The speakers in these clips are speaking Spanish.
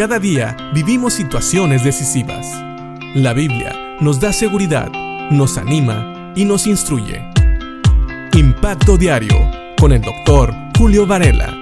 Cada día vivimos situaciones decisivas. La Biblia nos da seguridad, nos anima y nos instruye. Impacto Diario con el doctor Julio Varela.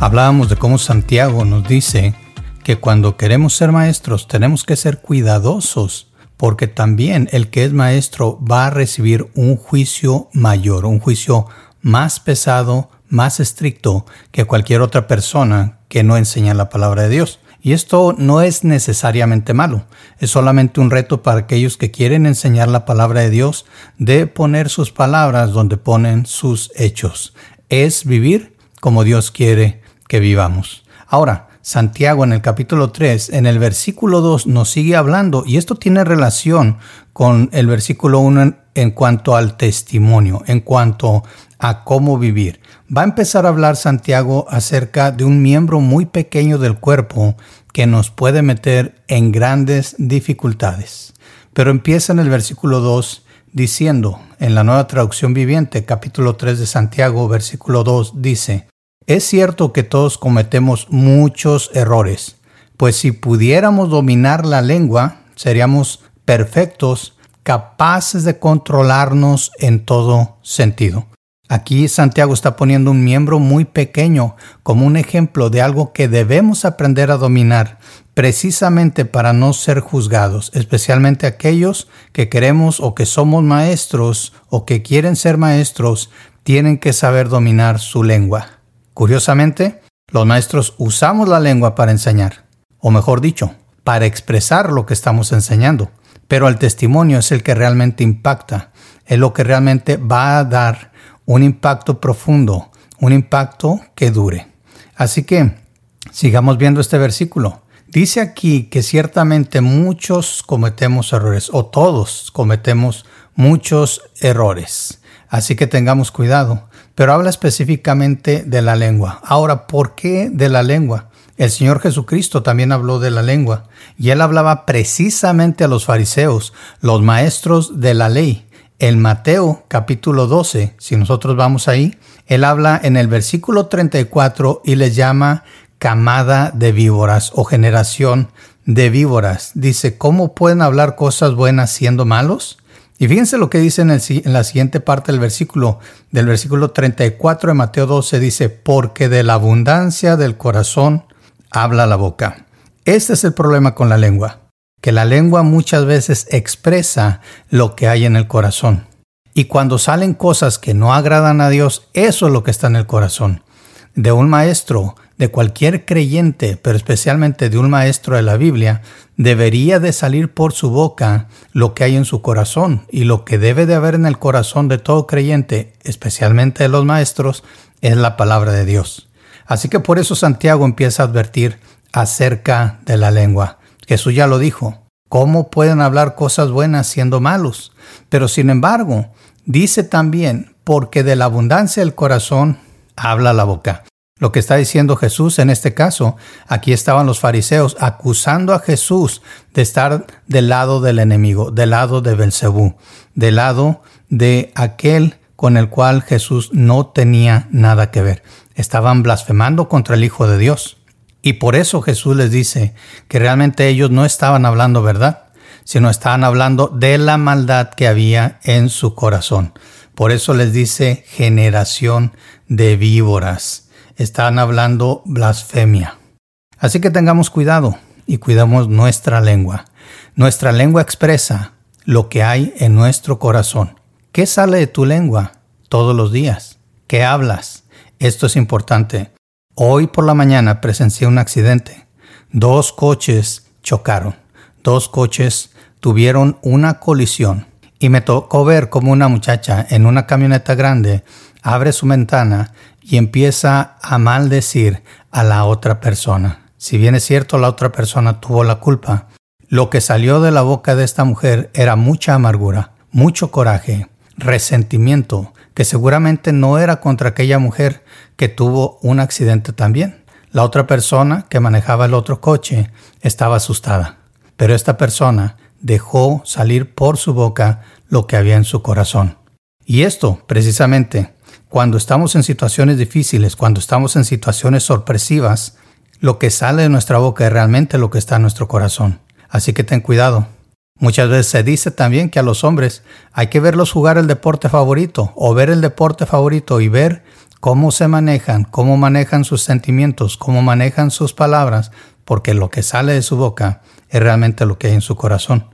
Hablábamos de cómo Santiago nos dice que cuando queremos ser maestros tenemos que ser cuidadosos porque también el que es maestro va a recibir un juicio mayor, un juicio más pesado, más estricto que cualquier otra persona que no enseña la palabra de Dios. Y esto no es necesariamente malo, es solamente un reto para aquellos que quieren enseñar la palabra de Dios de poner sus palabras donde ponen sus hechos. Es vivir como Dios quiere que vivamos. Ahora, Santiago en el capítulo 3, en el versículo 2 nos sigue hablando y esto tiene relación con el versículo 1 en, cuanto al testimonio, en cuanto a cómo vivir. Va a empezar a hablar Santiago acerca de un miembro muy pequeño del cuerpo que nos puede meter en grandes dificultades. Pero empieza en el versículo 2 diciendo, en la nueva traducción viviente, capítulo 3 de Santiago, versículo 2, dice, es cierto que todos cometemos muchos errores, pues si pudiéramos dominar la lengua, seríamos perfectos, capaces de controlarnos en todo sentido. Aquí Santiago está poniendo un miembro muy pequeño como un ejemplo de algo que debemos aprender a dominar precisamente para no ser juzgados, especialmente aquellos que queremos o que somos maestros o que quieren ser maestros, tienen que saber dominar su lengua. Curiosamente, los maestros usamos la lengua para enseñar, o mejor dicho, para expresar lo que estamos enseñando, pero el testimonio es el que realmente impacta, es lo que realmente va a dar un impacto profundo, un impacto que dure. Así que sigamos viendo este versículo. Dice aquí que ciertamente muchos cometemos errores, o todos cometemos muchos errores. Así que tengamos cuidado pero habla específicamente de la lengua. Ahora, ¿por qué de la lengua? El Señor Jesucristo también habló de la lengua, y él hablaba precisamente a los fariseos, los maestros de la ley. En Mateo capítulo 12, si nosotros vamos ahí, él habla en el versículo 34 y les llama camada de víboras o generación de víboras. Dice, ¿cómo pueden hablar cosas buenas siendo malos? Y fíjense lo que dice en, la siguiente parte del versículo, del versículo 34 de Mateo 12, dice, porque de la abundancia del corazón habla la boca. Este es el problema con la lengua, que la lengua muchas veces expresa lo que hay en el corazón. Y cuando salen cosas que no agradan a Dios, eso es lo que está en el corazón. De un maestro de cualquier creyente, pero especialmente de un maestro de la Biblia, debería de salir por su boca lo que hay en su corazón y lo que debe de haber en el corazón de todo creyente, especialmente de los maestros, es la palabra de Dios. Así que por eso Santiago empieza a advertir acerca de la lengua. Jesús ya lo dijo. ¿Cómo pueden hablar cosas buenas siendo malos? Pero sin embargo, dice también, porque de la abundancia del corazón habla la boca. Lo que está diciendo Jesús en este caso, aquí estaban los fariseos acusando a Jesús de estar del lado del enemigo, del lado de Belcebú, del lado de aquel con el cual Jesús no tenía nada que ver. Estaban blasfemando contra el Hijo de Dios. Y por eso Jesús les dice que realmente ellos no estaban hablando verdad, sino estaban hablando de la maldad que había en su corazón. Por eso les dice generación de víboras están hablando blasfemia. Así que tengamos cuidado y cuidamos nuestra lengua. Nuestra lengua expresa lo que hay en nuestro corazón. ¿Qué sale de tu lengua todos los días? ¿Qué hablas? Esto es importante. Hoy por la mañana presencié un accidente. Dos coches chocaron. Dos coches tuvieron una colisión. Y me tocó ver como una muchacha en una camioneta grande abre su ventana y empieza a maldecir a la otra persona. Si bien es cierto la otra persona tuvo la culpa, lo que salió de la boca de esta mujer era mucha amargura, mucho coraje, resentimiento, que seguramente no era contra aquella mujer que tuvo un accidente también. La otra persona que manejaba el otro coche estaba asustada, pero esta persona dejó salir por su boca lo que había en su corazón. Y esto, precisamente, cuando estamos en situaciones difíciles, cuando estamos en situaciones sorpresivas, lo que sale de nuestra boca es realmente lo que está en nuestro corazón. Así que ten cuidado. Muchas veces se dice también que a los hombres hay que verlos jugar el deporte favorito o ver el deporte favorito y ver cómo se manejan, cómo manejan sus sentimientos, cómo manejan sus palabras, porque lo que sale de su boca es realmente lo que hay en su corazón.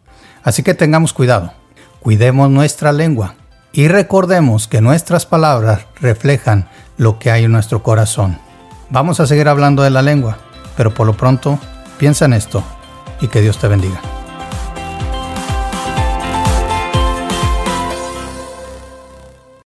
Así que tengamos cuidado, cuidemos nuestra lengua y recordemos que nuestras palabras reflejan lo que hay en nuestro corazón. Vamos a seguir hablando de la lengua, pero por lo pronto piensa en esto y que Dios te bendiga.